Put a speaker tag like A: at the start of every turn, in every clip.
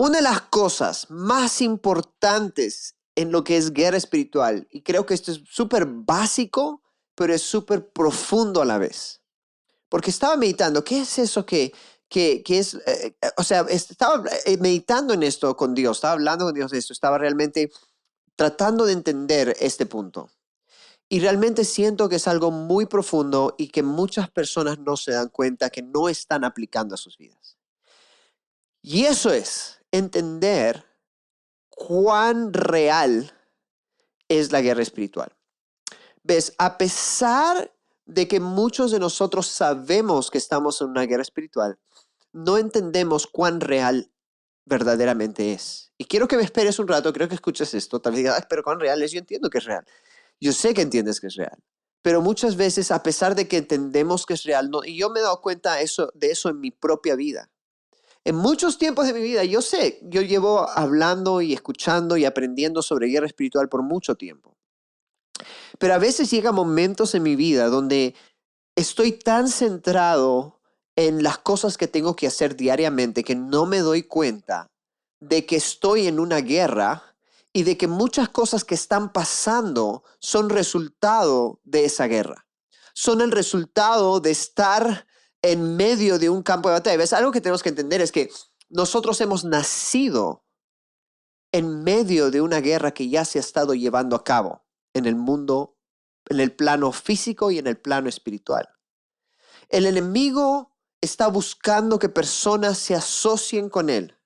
A: Una de las cosas más importantes en lo que es guerra espiritual, y creo que esto es súper básico, pero es súper profundo a la vez. Porque estaba meditando, ¿qué es eso que, que, es, eh, eh, o sea, estaba eh, meditando en esto con Dios, estaba hablando con Dios de esto, estaba realmente tratando de entender este punto. Y realmente siento que es algo muy profundo y que muchas personas no se dan cuenta que no están aplicando a sus vidas. Y eso es entender cuán real es la guerra espiritual. Ves, a pesar de que muchos de nosotros sabemos que estamos en una guerra espiritual, no entendemos cuán real verdaderamente es. Y quiero que me esperes un rato, creo que escuches esto, tal vez digas, pero cuán real es, yo entiendo que es real. Yo sé que entiendes que es real. Pero muchas veces, a pesar de que entendemos que es real, no, y yo me he dado cuenta eso, de eso en mi propia vida. En muchos tiempos de mi vida, yo sé, yo llevo hablando y escuchando y aprendiendo sobre guerra espiritual por mucho tiempo. Pero a veces llegan momentos en mi vida donde estoy tan centrado en las cosas que tengo que hacer diariamente que no me doy cuenta de que estoy en una guerra y de que muchas cosas que están pasando son resultado de esa guerra. Son el resultado de estar en medio de un campo de batalla. ¿Ves? Algo que tenemos que entender es que nosotros hemos nacido en medio de una guerra que ya se ha estado llevando a cabo en el mundo, en el plano físico y en el plano espiritual. El enemigo está buscando que personas se asocien con él,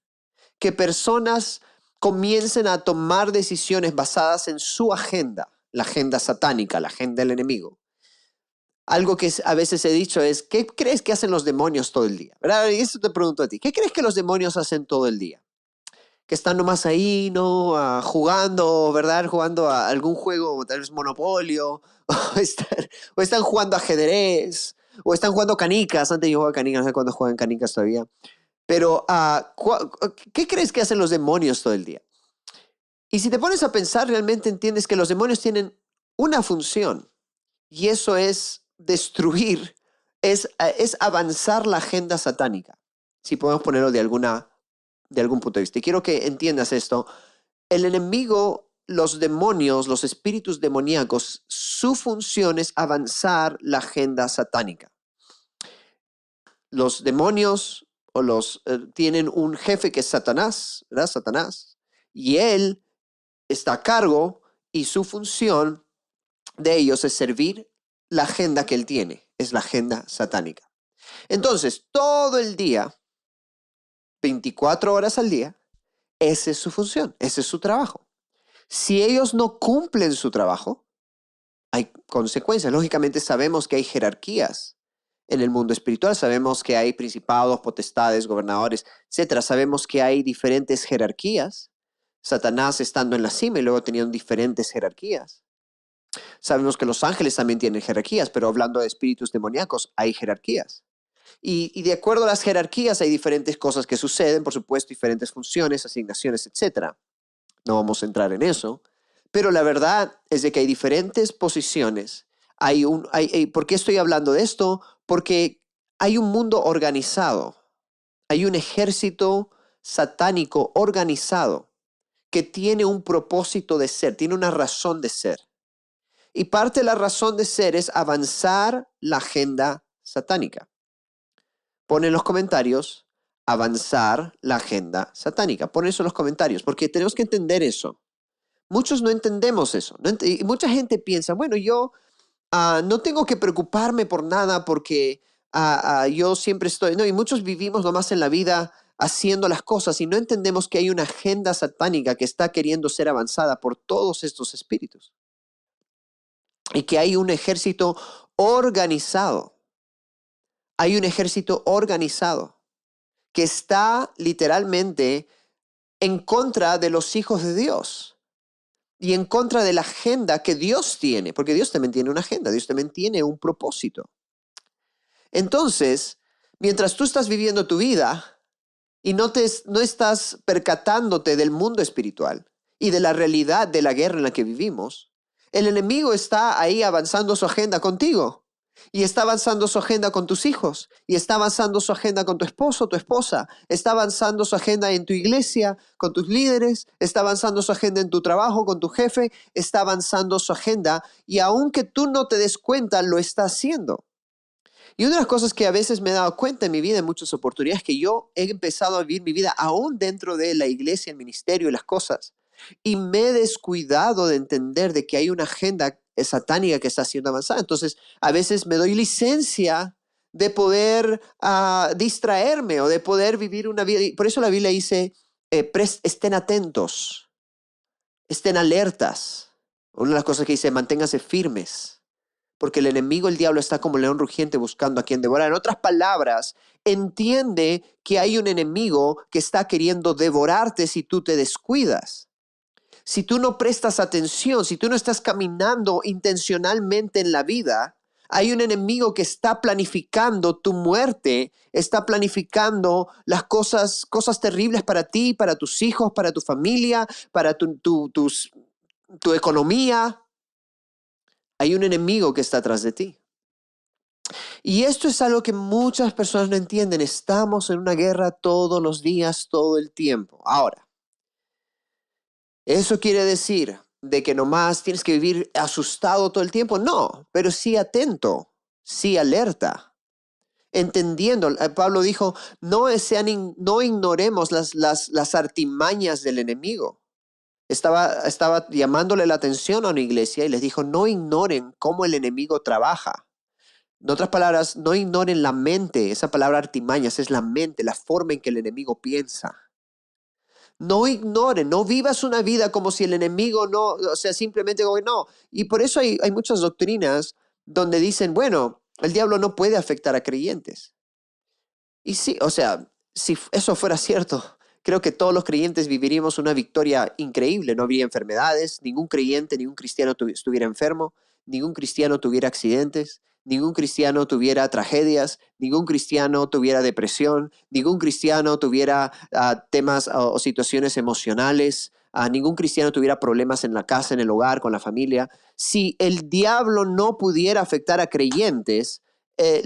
A: que personas comiencen a tomar decisiones basadas en su agenda, la agenda satánica, la agenda del enemigo algo que a veces he dicho es, ¿qué crees que hacen los demonios todo el día? ¿Verdad? Y eso te pregunto a ti, ¿qué crees que los demonios hacen todo el día? Que están nomás ahí, ¿no? Ah, jugando, ¿verdad? Jugando a algún juego, tal vez Monopolio, o están, jugando ajedrez, o están jugando canicas. Antes yo jugaba canicas, no sé cuándo juegan canicas todavía. Pero, ah, ¿qué crees que hacen los demonios todo el día? Y si te pones a pensar, realmente entiendes que los demonios tienen una función, y eso es destruir es, eh, es avanzar la agenda satánica, si podemos ponerlo de, alguna, de algún punto de vista. Y quiero que entiendas esto. El enemigo, los demonios, los espíritus demoníacos, su función es avanzar la agenda satánica. Los demonios o los eh, tienen un jefe que es Satanás, ¿verdad? Satanás. Y él está a cargo y su función de ellos es servir la agenda que él tiene, es la agenda satánica. Entonces, todo el día, 24 horas al día, esa es su función, ese es su trabajo. Si ellos no cumplen su trabajo, hay consecuencias. Lógicamente sabemos que hay jerarquías en el mundo espiritual, sabemos que hay principados, potestades, gobernadores, etc. Sabemos que hay diferentes jerarquías. Satanás estando en la cima y luego teniendo diferentes jerarquías. Sabemos que los ángeles también tienen jerarquías, pero hablando de espíritus demoníacos, hay jerarquías. Y, de acuerdo a las jerarquías hay diferentes cosas que suceden, por supuesto, diferentes funciones, asignaciones, etc. No vamos a entrar en eso, pero la verdad es de que hay diferentes posiciones. Hay un, ¿Por qué estoy hablando de esto? Porque hay un mundo organizado, hay un ejército satánico organizado que tiene un propósito de ser, tiene una razón de ser. Y parte de la razón de ser es avanzar la agenda satánica. Pon en los comentarios avanzar la agenda satánica. Pon eso en los comentarios, porque tenemos que entender eso. Muchos no entendemos eso. y mucha gente piensa, bueno, yo ah, no tengo que preocuparme por nada porque ah, ah, yo siempre estoy, no, y muchos vivimos nomás en la vida haciendo las cosas y no entendemos que hay una agenda satánica que está queriendo ser avanzada por todos estos espíritus y que hay un ejército organizado. Hay un ejército organizado que está literalmente en contra de los hijos de Dios y en contra de la agenda que Dios tiene, porque Dios también tiene una agenda, Dios también tiene un propósito. Entonces, mientras tú estás viviendo tu vida y no, te, no estás percatándote del mundo espiritual y de la realidad de la guerra en la que vivimos, el enemigo está ahí avanzando su agenda contigo. Y está avanzando su agenda con tus hijos. Y está avanzando su agenda con tu esposo, tu esposa. Está avanzando su agenda en tu iglesia, con tus líderes. Está avanzando su agenda en tu trabajo, con tu jefe. Está avanzando su agenda. Y aunque tú no te des cuenta, lo está haciendo. Y una de las cosas que a veces me he dado cuenta en mi vida, en muchas oportunidades, es que yo he empezado a vivir mi vida aún dentro de la iglesia, el ministerio y las cosas. Y me he descuidado de entender de que hay una agenda satánica que está siendo avanzada. Entonces, a veces me doy licencia de poder ah, distraerme o de poder vivir una vida. Por eso la Biblia dice, eh, estén atentos, estén alertas. Una de las cosas que dice, manténganse firmes, porque el enemigo, el diablo, está como león rugiente buscando a quien devorar. En otras palabras, entiende que hay un enemigo que está queriendo devorarte si tú te descuidas si tú no prestas atención, si tú no estás caminando intencionalmente en la vida, hay un enemigo que está planificando tu muerte, está planificando las cosas, cosas terribles para ti, para tus hijos, para tu familia, para tu, tu economía. Hay un enemigo que está atrás de ti. Y esto es algo que muchas personas no entienden. Estamos en una guerra todos los días, todo el tiempo. Ahora, ¿Eso quiere decir de que nomás tienes que vivir asustado todo el tiempo? No, pero sí atento, sí alerta. Entendiendo, eh, Pablo dijo, no, sean, no ignoremos las, las, las artimañas del enemigo. Estaba, estaba llamándole la atención a una iglesia y les dijo, no ignoren cómo el enemigo trabaja. En otras palabras, no ignoren la mente. Esa palabra artimañas es la mente, la forma en que el enemigo piensa. No ignore, no vivas una vida como si el enemigo no, o sea, simplemente no. Y por eso hay, hay muchas doctrinas donde dicen, bueno, el diablo no puede afectar a creyentes. Y sí, o sea, si eso fuera cierto, creo que todos los creyentes viviríamos una victoria increíble. No habría enfermedades, ningún creyente, ningún cristiano estuviera enfermo, ningún cristiano tuviera accidentes, ningún cristiano tuviera tragedias, ningún cristiano tuviera depresión, ningún cristiano tuviera ah, temas o situaciones emocionales, uh, ningún cristiano tuviera problemas en la casa, en el hogar, con la familia. Si el diablo no pudiera afectar a creyentes, eh,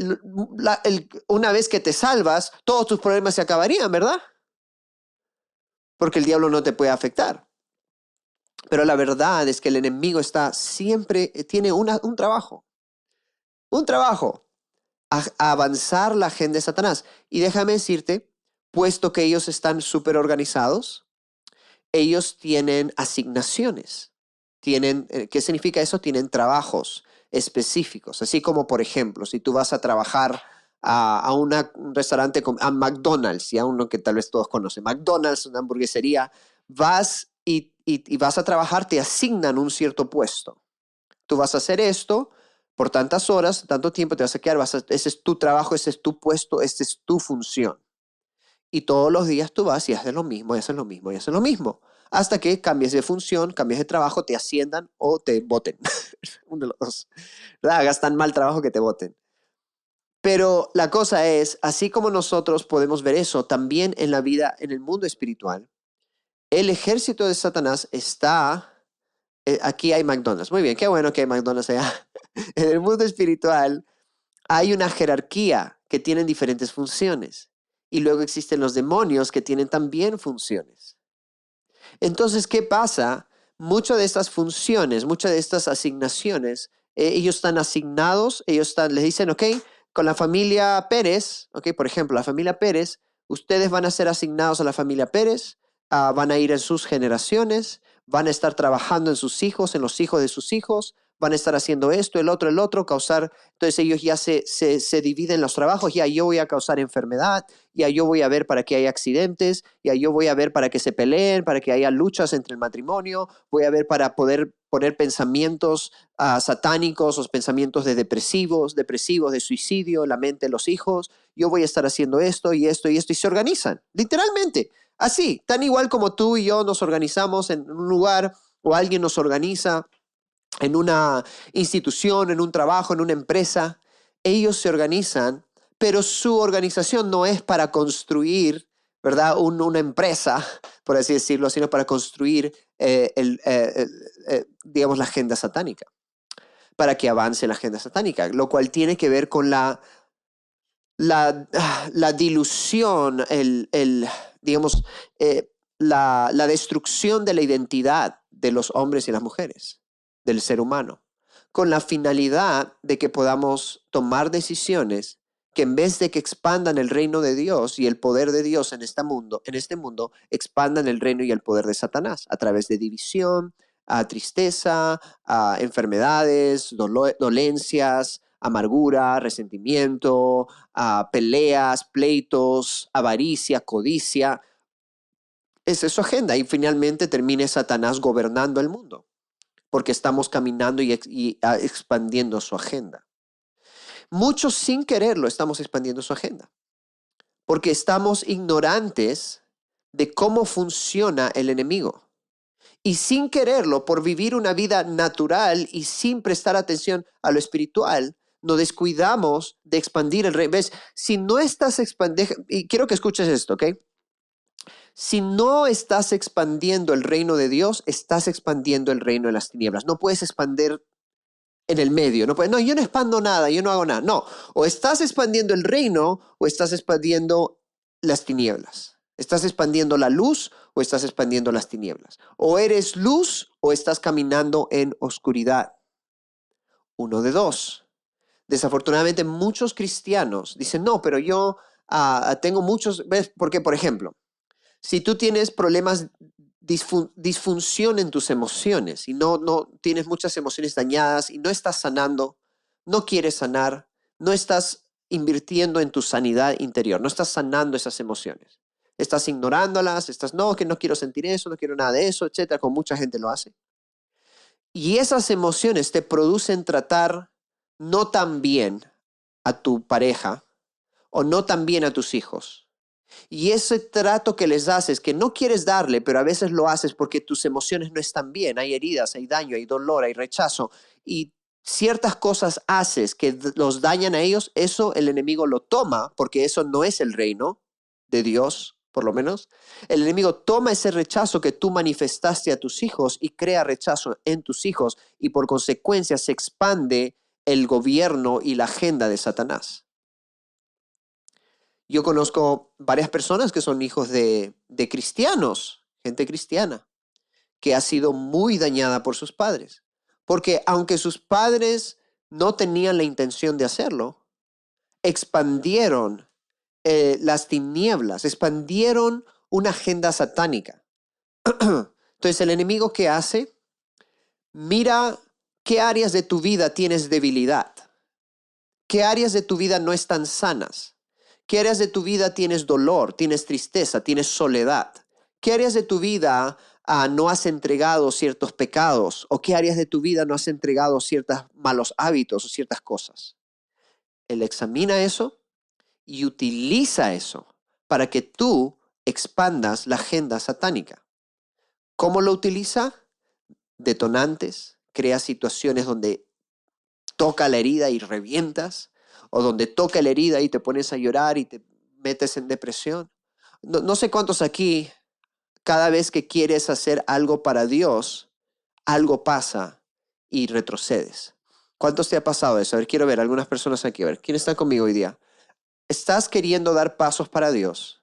A: una vez que te salvas, todos tus problemas se acabarían, ¿verdad? Porque el diablo no te puede afectar. Pero la verdad es que el enemigo está siempre, eh, tiene un trabajo un trabajo, avanzar la agenda de Satanás. Y déjame decirte, puesto que ellos están súper organizados, ellos tienen asignaciones. Tienen, eh, ¿Qué significa eso? Tienen trabajos específicos. Así como, por ejemplo, si tú vas a trabajar a, un restaurante, a McDonald's, y a uno que tal vez todos conocen, McDonald's, una hamburguesería, vas y, y vas a trabajar, te asignan un cierto puesto. Tú vas a hacer esto por tantas horas, tanto tiempo te vas a quedar, vas ese es tu trabajo, ese es tu puesto, esa es tu función. Y todos los días tú vas y haces lo mismo, y haces lo mismo, y haces lo mismo. Hasta que cambies de función, cambies de trabajo, te asciendan o te voten. Uno de los dos. Hagas tan mal trabajo que te voten. Pero la cosa es, así como nosotros podemos ver eso también en la vida, en el mundo espiritual, el ejército de Satanás está eh, aquí hay McDonald's. Muy bien, qué bueno que hay McDonald's allá. en el mundo espiritual hay una jerarquía que tienen diferentes funciones. Y luego existen los demonios que tienen también funciones. Entonces, ¿qué pasa? Muchas de estas funciones, muchas de estas asignaciones, eh, ellos están asignados, ellos están, les dicen, ok, con la familia Pérez, ok, por ejemplo, la familia Pérez, ustedes van a ser asignados a la familia Pérez, ah, van a ir en sus generaciones, van a estar trabajando en sus hijos, en los hijos de sus hijos, van a estar haciendo esto, el otro, el otro, causar, entonces ellos ya se, se, dividen los trabajos, ya yo voy a causar enfermedad, ya yo voy a ver para que haya accidentes, ya yo voy a ver para que se peleen, para que haya luchas entre el matrimonio, voy a ver para poder poner pensamientos uh, satánicos, los pensamientos de depresivos, depresivos, de suicidio, la mente los hijos, yo voy a estar haciendo esto y esto y esto, y se organizan, literalmente. Así, tan igual como tú y yo nos organizamos en un lugar o alguien nos organiza en una institución, en un trabajo, en una empresa, ellos se organizan, pero su organización no es para construir, ¿verdad? una empresa, por así decirlo, sino para construir, eh, eh, eh, digamos, la agenda satánica. para que avance la agenda satánica, lo cual tiene que ver con la, dilución, el, digamos, la destrucción de la identidad de los hombres y las mujeres, del ser humano, con la finalidad de que podamos tomar decisiones que en vez de que expandan el reino de Dios y el poder de Dios en este mundo, en este mundo expandan el reino y el poder de Satanás a través de división, a tristeza, a enfermedades, dolencias, amargura, resentimiento, a peleas, pleitos, avaricia, codicia. Esa es su agenda y finalmente termine Satanás gobernando el mundo porque estamos caminando y, ah, expandiendo su agenda. Muchos sin quererlo estamos expandiendo su agenda, porque estamos ignorantes de cómo funciona el enemigo. Y sin quererlo, por vivir una vida natural y sin prestar atención a lo espiritual, nos descuidamos de expandir el reino. ¿Ves? Si no estás expandiendo, y quiero que escuches esto, ¿ok? Si no estás expandiendo el reino de Dios, estás expandiendo el reino de las tinieblas. No puedes expandir en el medio. No, no, yo no expando nada, yo no hago nada. No, o estás expandiendo el reino o estás expandiendo las tinieblas. Estás expandiendo la luz o estás expandiendo las tinieblas. O eres luz o estás caminando en oscuridad. Uno de dos. Desafortunadamente muchos cristianos dicen, no, pero yo ah, tengo muchos, ¿ves? Porque, por ejemplo, si tú tienes problemas disfunción en tus emociones y no, no tienes muchas emociones dañadas y no estás sanando, no quieres sanar, no estás invirtiendo en tu sanidad interior, no estás sanando esas emociones. Estás ignorándolas, estás, no, que no quiero sentir eso, no quiero nada de eso, etcétera, como mucha gente lo hace. Y esas emociones te producen tratar no tan bien a tu pareja o no tan bien a tus hijos y ese trato que les haces, que no quieres darle, pero a veces lo haces porque tus emociones no están bien, hay heridas, hay daño, hay dolor, hay rechazo, y ciertas cosas haces que los dañan a ellos, eso el enemigo lo toma, porque eso no es el reino de Dios, por lo menos. El enemigo toma ese rechazo que tú manifestaste a tus hijos y crea rechazo en tus hijos, y por consecuencia se expande el gobierno y la agenda de Satanás. Yo conozco varias personas que son hijos de, cristianos, gente cristiana, que ha sido muy dañada por sus padres. Porque aunque sus padres no tenían la intención de hacerlo, expandieron eh, las tinieblas, expandieron una agenda satánica. Entonces el enemigo que hace, mira qué áreas de tu vida tienes debilidad, qué áreas de tu vida no están sanas ¿Qué áreas de tu vida tienes dolor, tienes tristeza, tienes soledad? ¿Qué áreas de tu vida ah, no has entregado ciertos pecados? ¿O qué áreas de tu vida no has entregado ciertos malos hábitos o ciertas cosas? Él examina eso y utiliza eso para que tú expandas la agenda satánica. ¿Cómo lo utiliza? Detonantes, crea situaciones donde toca la herida y revientas, o donde toca la herida y te pones a llorar y te metes en depresión. No, sé cuántos aquí, cada vez que quieres hacer algo para Dios, algo pasa y retrocedes. ¿Cuántos te ha pasado eso? A ver, quiero ver algunas personas aquí. A ver, ¿quién está conmigo hoy día? Estás queriendo dar pasos para Dios,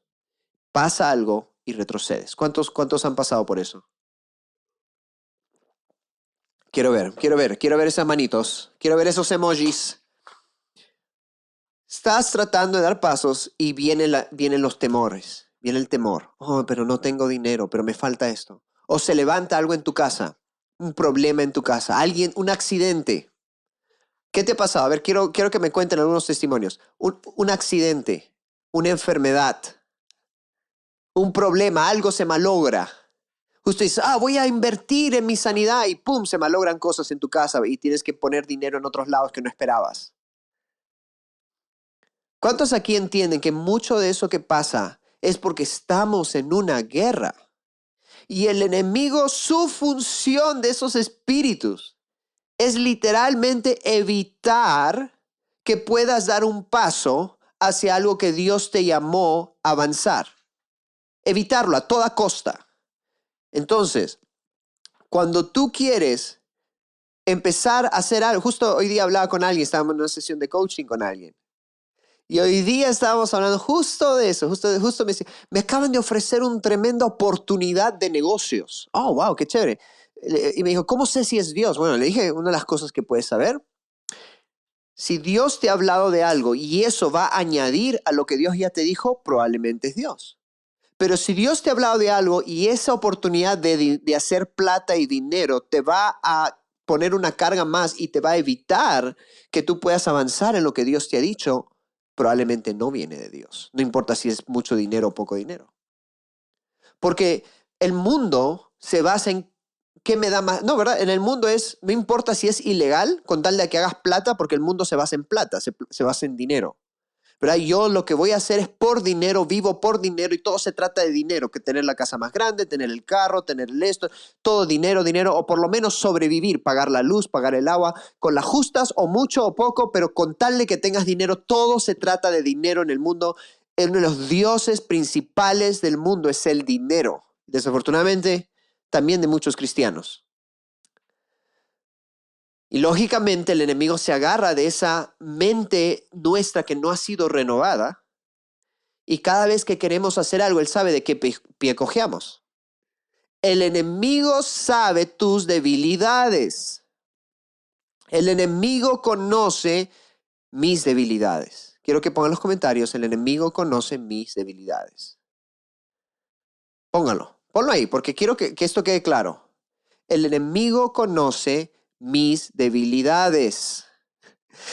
A: pasa algo y retrocedes. ¿Cuántos, cuántos han pasado por eso? Quiero ver, quiero ver, quiero ver esas manitos, quiero ver esos emojis. Estás tratando de dar pasos y vienen los temores, viene el temor. Oh, pero no tengo dinero, pero me falta esto. O se levanta algo en tu casa, un problema en tu casa, alguien, un accidente. ¿Qué te ha pasado? A ver, quiero, quiero que me cuenten algunos testimonios. Un, un accidente, una enfermedad, un problema, algo se malogra. Usted dice, ah, voy a invertir en mi sanidad y pum, se malogran cosas en tu casa y tienes que poner dinero en otros lados que no esperabas. ¿Cuántos aquí entienden que mucho de eso que pasa es porque estamos en una guerra? Y el enemigo, su función de esos espíritus es literalmente evitar que puedas dar un paso hacia algo que Dios te llamó a avanzar. Evitarlo a toda costa. Entonces, cuando tú quieres empezar a hacer algo. Justo hoy día hablaba con alguien, estábamos en una sesión de coaching con alguien. Y hoy día estábamos hablando justo de eso, justo, justo me me acaban de ofrecer una tremenda oportunidad de negocios. Oh, wow, qué chévere. Y me dijo, ¿cómo sé si es Dios? Bueno, le dije, una de las cosas que puedes saber, si Dios te ha hablado de algo y eso va a añadir a lo que Dios ya te dijo, probablemente es Dios. Pero si Dios te ha hablado de algo y esa oportunidad de, de hacer plata y dinero te va a poner una carga más y te va a evitar que tú puedas avanzar en lo que Dios te ha dicho, probablemente no viene de Dios. No importa si es mucho dinero o poco dinero. Porque el mundo se basa en qué me da más. No, ¿verdad? En el mundo es, no importa si es ilegal, con tal de que hagas plata, porque el mundo se basa en plata, se, se basa en dinero. ¿Verdad? Yo lo que voy a hacer es por dinero, vivo por dinero y todo se trata de dinero, que tener la casa más grande, tener el carro, tener el esto, todo dinero, dinero, o por lo menos sobrevivir, pagar la luz, pagar el agua, con las justas o mucho o poco, pero con tal de que tengas dinero, todo se trata de dinero en el mundo. Uno de los dioses principales del mundo es el dinero. Desafortunadamente, también de muchos cristianos. Y lógicamente el enemigo se agarra de esa mente nuestra que no ha sido renovada. Y cada vez que queremos hacer algo, él sabe de qué pie cojeamos. El enemigo sabe tus debilidades. El enemigo conoce mis debilidades. Quiero que pongan los comentarios, el enemigo conoce mis debilidades. Pónganlo, ponlo ahí, porque quiero que, que esto quede claro. El enemigo conoce mis debilidades.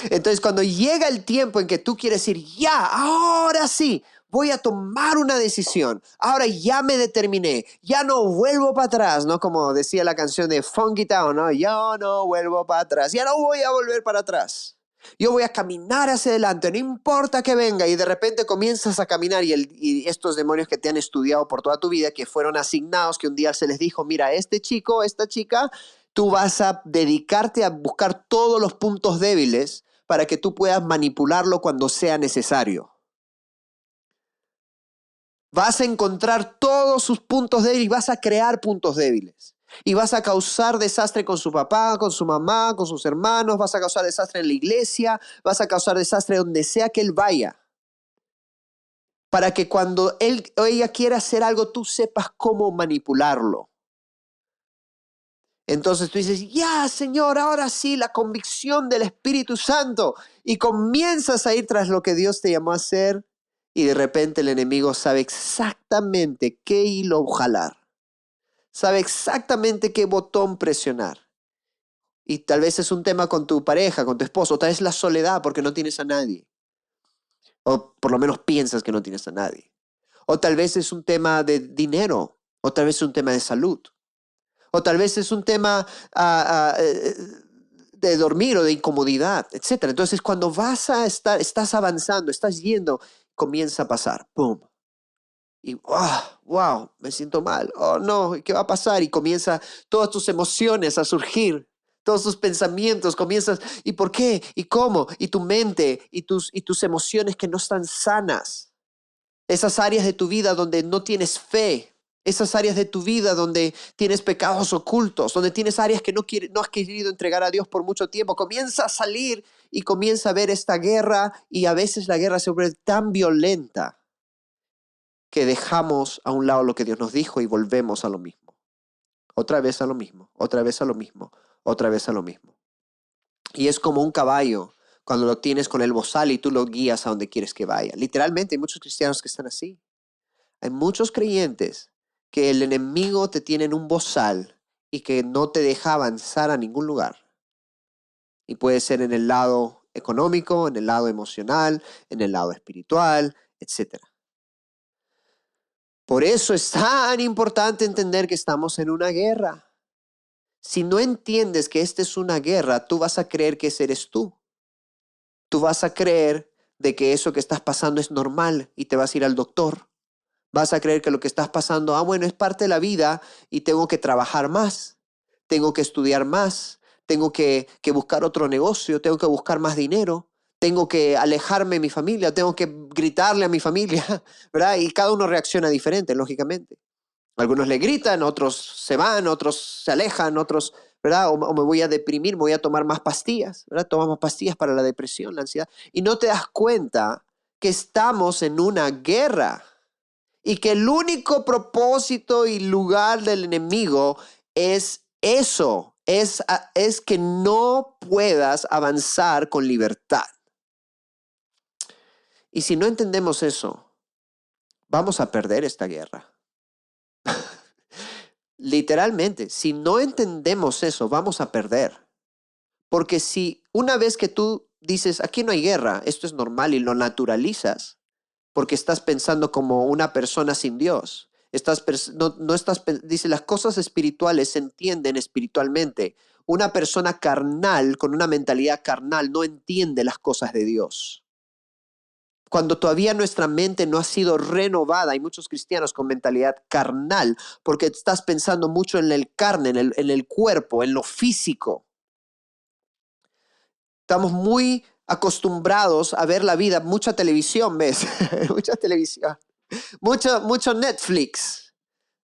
A: Entonces, cuando llega el tiempo en que tú quieres decir, ya, ahora sí, voy a tomar una decisión, ahora ya me determiné, ya no vuelvo para atrás, ¿no? Como decía la canción de Funky Town, ¿no? Ya no vuelvo para atrás, ya no voy a volver para atrás. Yo voy a caminar hacia adelante, no importa que venga, y de repente comienzas a caminar y, estos demonios que te han estudiado por toda tu vida, que fueron asignados, que un día se les dijo, mira, este chico, esta chica, tú vas a dedicarte a buscar todos los puntos débiles para que tú puedas manipularlo cuando sea necesario. Vas a encontrar todos sus puntos débiles y vas a crear puntos débiles. Y vas a causar desastre con su papá, con su mamá, con sus hermanos, vas a causar desastre en la iglesia, vas a causar desastre donde sea que él vaya. Para que cuando él o ella quiera hacer algo, tú sepas cómo manipularlo. Entonces tú dices, ya Señor, ahora sí, la convicción del Espíritu Santo. Y comienzas a ir tras lo que Dios te llamó a hacer y de repente el enemigo sabe exactamente qué hilo jalar. Sabe exactamente qué botón presionar. Y tal vez es un tema con tu pareja, con tu esposo, tal vez la soledad porque no tienes a nadie. O por lo menos piensas que no tienes a nadie. O tal vez es un tema de dinero, o tal vez es un tema de salud o tal vez es un tema ah, ah, eh, de dormir o de incomodidad, etc. Entonces, cuando vas a estar, estás avanzando, estás yendo, comienza a pasar, ¡pum! Y, wow, me siento mal, oh no, ¿qué va a pasar? Y comienza todas tus emociones a surgir, todos tus pensamientos, comienzas, ¿y por qué? ¿Y cómo? Y tu mente y tus, y tus emociones que no están sanas. Esas áreas de tu vida donde no tienes fe, esas áreas de tu vida donde tienes pecados ocultos, donde tienes áreas que no, has querido entregar a Dios por mucho tiempo. Comienza a salir y comienza a ver esta guerra y a veces la guerra se vuelve tan violenta que dejamos a un lado lo que Dios nos dijo y volvemos a lo mismo. Otra vez a lo mismo, otra vez a lo mismo, otra vez a lo mismo. Y es como un caballo cuando lo tienes con el bozal y tú lo guías a donde quieres que vaya. Literalmente hay muchos cristianos que están así. Hay muchos creyentes que el enemigo te tiene en un bozal y que no te deja avanzar a ningún lugar. Y puede ser en el lado económico, en el lado emocional, en el lado espiritual, etc. Por eso es tan importante entender que estamos en una guerra. Si no entiendes que esta es una guerra, tú vas a creer que ese eres tú. Tú vas a creer de que eso que estás pasando es normal y te vas a ir al doctor Vas a creer que lo que estás pasando, ah, bueno, es parte de la vida y tengo que trabajar más, tengo que estudiar más, tengo que, buscar otro negocio, tengo que buscar más dinero, tengo que alejarme de mi familia, tengo que gritarle a mi familia, ¿verdad? Y cada uno reacciona diferente, lógicamente. Algunos le gritan, otros se van, otros se alejan, otros, ¿verdad? O, o me voy a deprimir, me voy a tomar más pastillas, ¿verdad? Tomamos pastillas para la depresión, la ansiedad. Y no te das cuenta que estamos en una guerra y que el único propósito y lugar del enemigo es eso, es, es que no puedas avanzar con libertad. Y si no entendemos eso, vamos a perder esta guerra. Literalmente, si no entendemos eso, vamos a perder. Porque si una vez que tú dices, aquí no hay guerra, esto es normal y lo naturalizas, porque estás pensando como una persona sin Dios. Estás, no, no estás, dice, las cosas espirituales se entienden espiritualmente. Una persona carnal, con una mentalidad carnal, no entiende las cosas de Dios. Cuando todavía nuestra mente no ha sido renovada, hay muchos cristianos con mentalidad carnal, porque estás pensando mucho en el carne, en el, en el cuerpo, en lo físico. Estamos muy acostumbrados a ver la vida, mucha televisión, ¿ves? mucha televisión, mucho, mucho Netflix,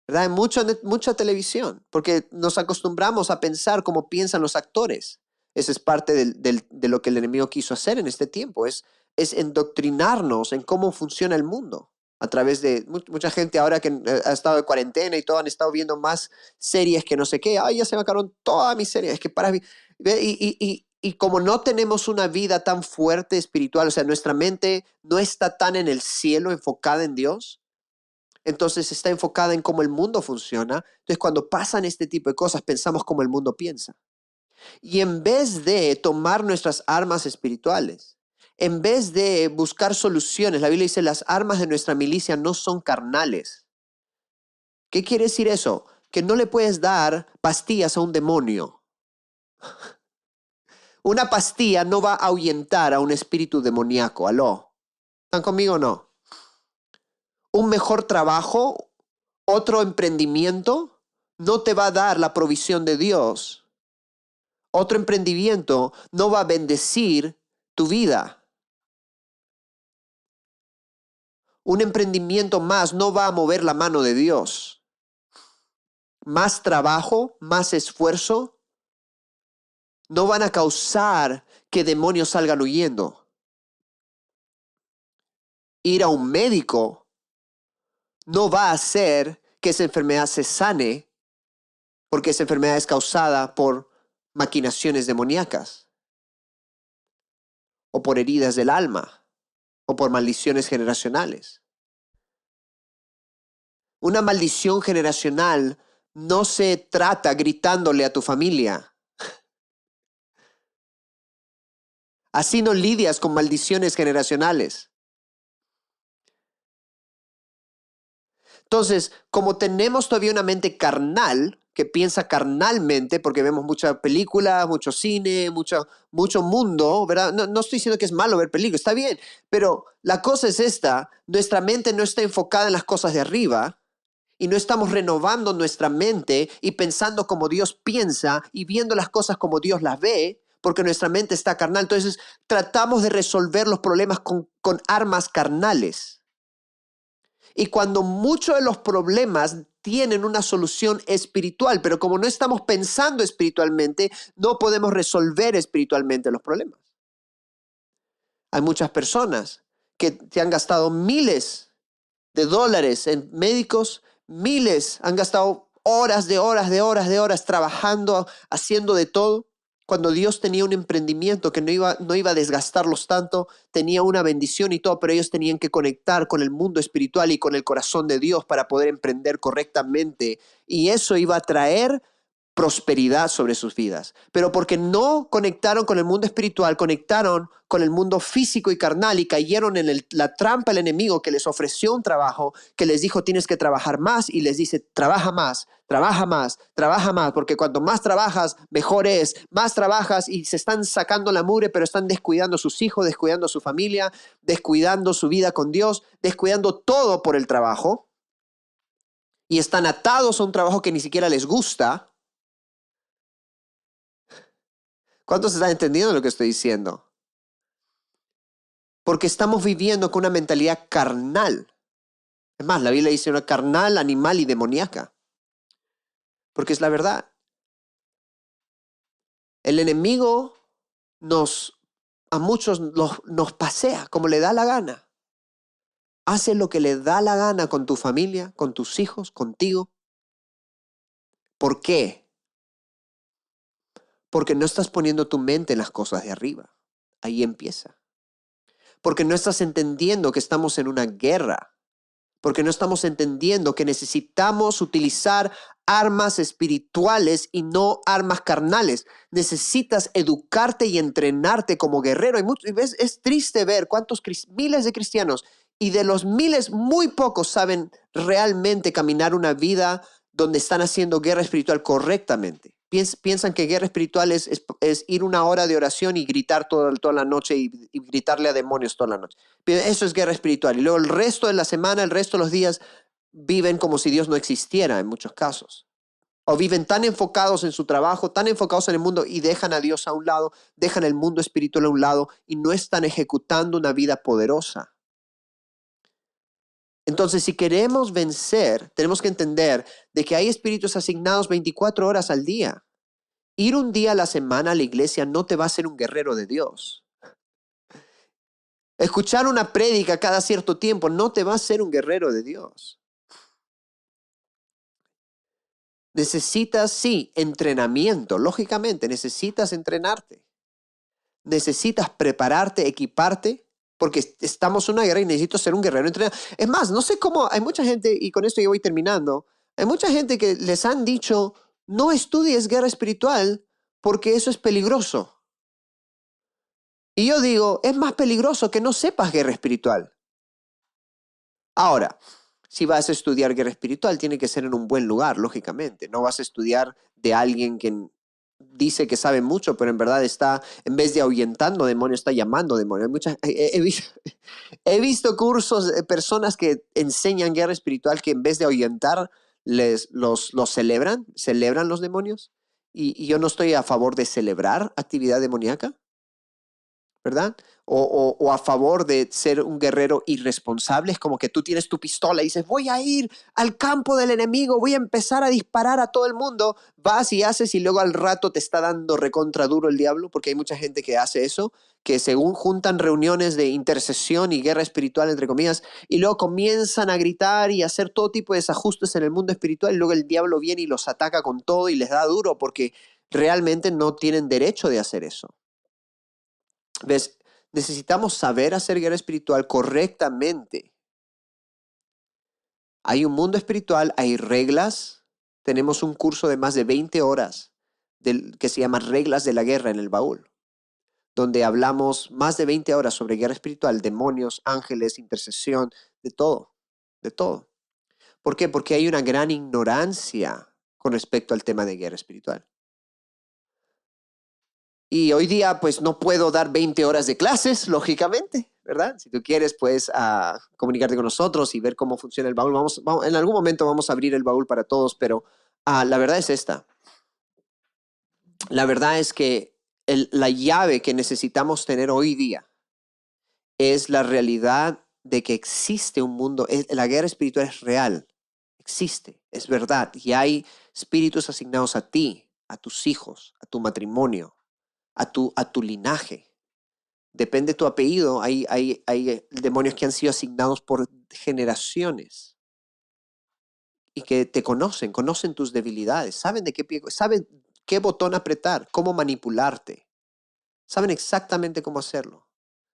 A: ¿verdad? Mucho, mucha televisión, porque nos acostumbramos a pensar como piensan los actores. Esa es parte del, de lo que el enemigo quiso hacer en este tiempo, es, es endoctrinarnos en cómo funciona el mundo. A través de mucha gente ahora que eh, ha estado de cuarentena y todo, han estado viendo más series que no sé qué. Ay, ya se me acabaron todas mis series. Es que para mí. Y, y como no tenemos una vida tan fuerte espiritual, o sea, nuestra mente no está tan en el cielo, enfocada en Dios, entonces está enfocada en cómo el mundo funciona. Entonces, cuando pasan este tipo de cosas, pensamos como el mundo piensa. Y en vez de tomar nuestras armas espirituales, en vez de buscar soluciones, la Biblia dice, las armas de nuestra milicia no son carnales. ¿Qué quiere decir eso? Que no le puedes dar pastillas a un demonio. Una pastilla no va a ahuyentar a un espíritu demoníaco. ¿Aló? ¿Están conmigo o no? Un mejor trabajo, otro emprendimiento, no te va a dar la provisión de Dios. Otro emprendimiento no va a bendecir tu vida. Un emprendimiento más no va a mover la mano de Dios. Más trabajo, más esfuerzo, no van a causar que demonios salgan huyendo. Ir a un médico no va a hacer que esa enfermedad se sane, porque esa enfermedad es causada por maquinaciones demoníacas, o por heridas del alma, o por maldiciones generacionales. Una maldición generacional no se trata gritándole a tu familia. Así no lidias con maldiciones generacionales. Entonces, como tenemos todavía una mente carnal, que piensa carnalmente, porque vemos mucha película, mucho cine, mucho, mucho mundo, ¿verdad? No, no, estoy diciendo que es malo ver películas, está bien, pero la cosa es esta, nuestra mente no está enfocada en las cosas de arriba y no estamos renovando nuestra mente y pensando como Dios piensa y viendo las cosas como Dios las ve, porque nuestra mente está carnal. Entonces tratamos de resolver los problemas con, armas carnales. Y cuando muchos de los problemas tienen una solución espiritual, pero como no estamos pensando espiritualmente, no podemos resolver espiritualmente los problemas. Hay muchas personas que te han gastado miles de dólares en médicos, miles, han gastado horas de horas de horas de horas trabajando, haciendo de todo, cuando Dios tenía un emprendimiento que no iba, no iba a desgastarlos tanto, tenía una bendición y todo, pero ellos tenían que conectar con el mundo espiritual y con el corazón de Dios para poder emprender correctamente. Y eso iba a traer prosperidad sobre sus vidas. Pero porque no conectaron con el mundo espiritual, conectaron con el mundo físico y carnal y cayeron en la trampa del enemigo que les ofreció un trabajo, que les dijo tienes que trabajar más y les dice trabaja más, trabaja más, trabaja más, porque cuanto más trabajas, mejor es, más trabajas y se están sacando la mugre, pero están descuidando a sus hijos, descuidando a su familia, descuidando su vida con Dios, descuidando todo por el trabajo. Y están atados a un trabajo que ni siquiera les gusta, ¿Cuántos están entendiendo lo que estoy diciendo? Porque estamos viviendo con una mentalidad carnal. Es más, la Biblia dice una carnal, animal y demoníaca. Porque es la verdad. El enemigo nos, a muchos nos pasea como le da la gana. Hace lo que le da la gana con tu familia, con tus hijos, contigo. ¿Por qué? Porque no estás poniendo tu mente en las cosas de arriba. Ahí empieza. Porque no estás entendiendo que estamos en una guerra porque no estamos entendiendo que necesitamos utilizar armas espirituales y no armas carnales. Necesitas educarte y entrenarte como guerrero. Y es triste ver cuántos miles de cristianos y de los miles muy pocos saben realmente caminar una vida donde están haciendo guerra espiritual correctamente piensan que guerra espiritual es, ir una hora de oración y gritar toda, toda la noche y, gritarle a demonios toda la noche. Eso es guerra espiritual. Y luego el resto de la semana, el resto de los días, viven como si Dios no existiera en muchos casos. O viven tan enfocados en su trabajo, tan enfocados en el mundo y dejan a Dios a un lado, dejan el mundo espiritual a un lado y no están ejecutando una vida poderosa. Entonces, si queremos vencer, tenemos que entender de que hay espíritus asignados 24 horas al día. Ir un día a la semana a la iglesia no te va a hacer un guerrero de Dios. Escuchar una prédica cada cierto tiempo no te va a hacer un guerrero de Dios. Necesitas, sí, entrenamiento, lógicamente, necesitas entrenarte. Necesitas prepararte, equiparte porque estamos en una guerra y necesito ser un guerrero entrenado. Es más, no sé cómo, hay mucha gente, y con esto yo voy terminando, hay mucha gente que les han dicho, no estudies guerra espiritual porque eso es peligroso. Y yo digo, es más peligroso que no sepas guerra espiritual. Ahora, si vas a estudiar guerra espiritual, tiene que ser en un buen lugar, lógicamente. No vas a estudiar de alguien que dice que sabe mucho, pero en verdad está, en vez de ahuyentando demonios, está llamando demonios. Muchas, he, visto, he, visto, cursos personas que enseñan guerra espiritual que en vez de ahuyentar, les, los, los celebran, celebran los demonios. Y, y yo no estoy a favor de celebrar actividad demoníaca, ¿verdad? o, a favor de ser un guerrero irresponsable. Es como que tú tienes tu pistola y dices, voy a ir al campo del enemigo, voy a empezar a disparar a todo el mundo. Vas y haces y luego al rato te está dando recontra duro el diablo, porque hay mucha gente que hace eso, que según juntan reuniones de intercesión y guerra espiritual, entre comillas, y luego comienzan a gritar y hacer todo tipo de desajustes en el mundo espiritual, y luego el diablo viene y los ataca con todo y les da duro, porque realmente no tienen derecho de hacer eso. ¿Ves? necesitamos saber hacer guerra espiritual correctamente. Hay un mundo espiritual, hay reglas. Tenemos un curso de más de 20 horas del, que se llama Reglas de la Guerra en el Baúl, donde hablamos más de 20 horas sobre guerra espiritual, demonios, ángeles, intercesión, de todo, de todo. ¿Por qué? Porque hay una gran ignorancia con respecto al tema de guerra espiritual. Y hoy día, pues no puedo dar 20 horas de clases, lógicamente, ¿verdad? Si tú quieres, puedes uh, comunicarte con nosotros y ver cómo funciona el baúl. Vamos, en algún momento vamos a abrir el baúl para todos, pero uh, la verdad es esta. La verdad es que la llave que necesitamos tener hoy día es la realidad de que existe un mundo, la guerra espiritual es real, existe, es verdad, y hay espíritus asignados a ti, a tus hijos, a tu matrimonio, a tu, a tu linaje. Depende de tu apellido. Hay, hay, hay eh, demonios que han sido asignados por generaciones y que te conocen, conocen tus debilidades, saben de qué pie, saben qué botón apretar, cómo manipularte. Saben exactamente cómo hacerlo.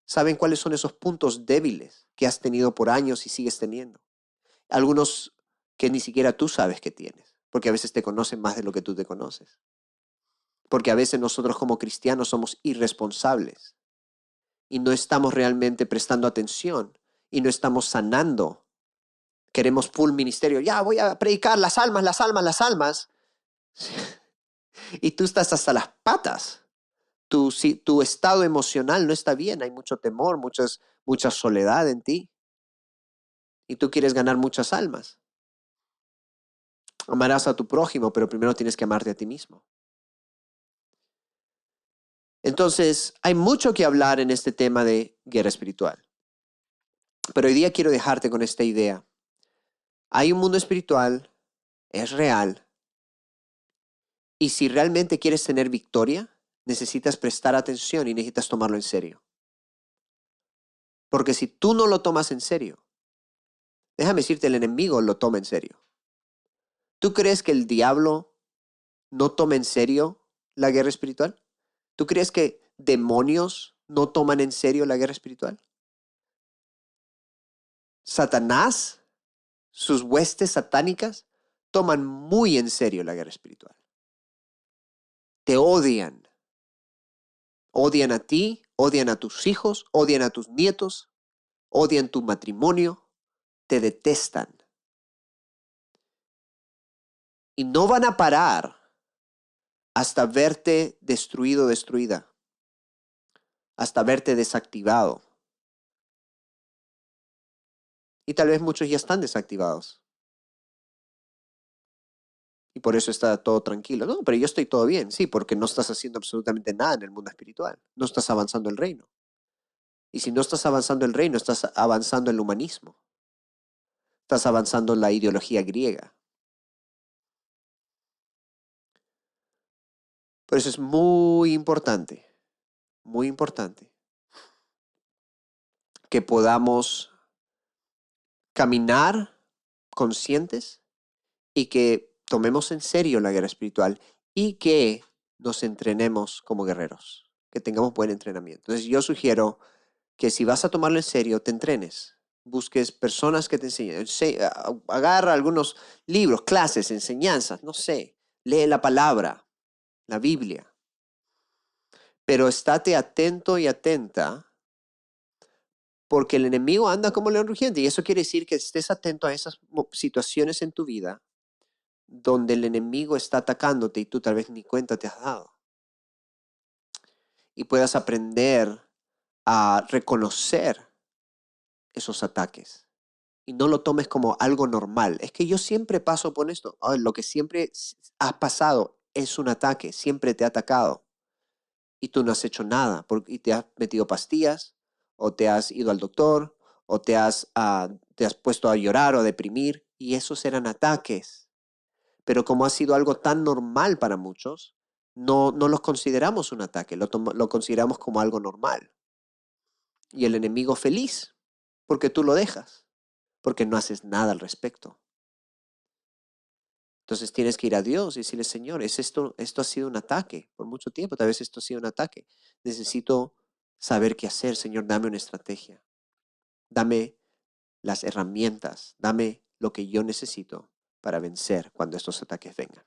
A: Saben cuáles son esos puntos débiles que has tenido por años y sigues teniendo. Algunos que ni siquiera tú sabes que tienes, porque a veces te conocen más de lo que tú te conoces. Porque a veces nosotros como cristianos somos irresponsables y no estamos realmente prestando atención y no estamos sanando. Queremos full ministerio. Ya voy a predicar las almas, las almas, las almas. y tú estás hasta las patas. Tu, si, tu estado emocional no está bien. Hay mucho temor, muchas, mucha soledad en ti. Y tú quieres ganar muchas almas. Amarás a tu prójimo, pero primero tienes que amarte a ti mismo. Entonces, hay mucho que hablar en este tema de guerra espiritual. Pero hoy día quiero dejarte con esta idea. Hay un mundo espiritual, es real, y si realmente quieres tener victoria necesitas prestar atención y necesitas tomarlo en serio. Porque si tú no lo tomas en serio, déjame decirte, el enemigo lo toma en serio. ¿Tú crees que el diablo no toma en serio la guerra espiritual? ¿Tú crees que demonios no toman en serio la guerra espiritual? Satanás, sus huestes satánicas, toman muy en serio la guerra espiritual. Te odian. Odian a ti, odian a tus hijos, odian a tus nietos, odian tu matrimonio, te detestan. Y no van a parar hasta verte destruido, destruida, hasta verte desactivado. Y tal vez muchos ya están desactivados. Y por eso está todo tranquilo. No, pero yo estoy todo bien, sí, porque no estás haciendo absolutamente nada en el mundo espiritual. No estás avanzando el reino. Y si no estás avanzando el reino, estás avanzando el humanismo. Estás avanzando la ideología griega. Por eso es muy importante, muy importante que podamos caminar conscientes y que tomemos en serio la guerra espiritual y que nos entrenemos como guerreros, que tengamos buen entrenamiento. Entonces yo sugiero que si vas a tomarlo en serio, te entrenes, busques personas que te enseñen, agarra algunos libros, clases, enseñanzas, no sé, lee la palabra, la Biblia. Pero estate atento y atenta porque el enemigo anda como león rugiente y eso quiere decir que estés atento a esas situaciones en tu vida donde el enemigo está atacándote y tú tal vez ni cuenta te has dado. Y puedas aprender a reconocer esos ataques y no lo tomes como algo normal. Es que yo siempre paso por esto. lo que siempre has pasado es un ataque, siempre te ha atacado y tú no has hecho nada porque te has metido pastillas o te has ido al doctor o te has, ah, te has puesto a llorar o a deprimir y esos eran ataques. Pero como ha sido algo tan normal para muchos, no, no los consideramos un ataque, lo consideramos como algo normal. Y el enemigo feliz porque tú lo dejas, porque no haces nada al respecto. Entonces tienes que ir a Dios y decirle, Señor, es esto, esto ha sido un ataque por mucho tiempo, tal vez esto ha sido un ataque. Necesito saber qué hacer, Señor, dame una estrategia. Dame las herramientas, dame lo que yo necesito para vencer cuando estos ataques vengan.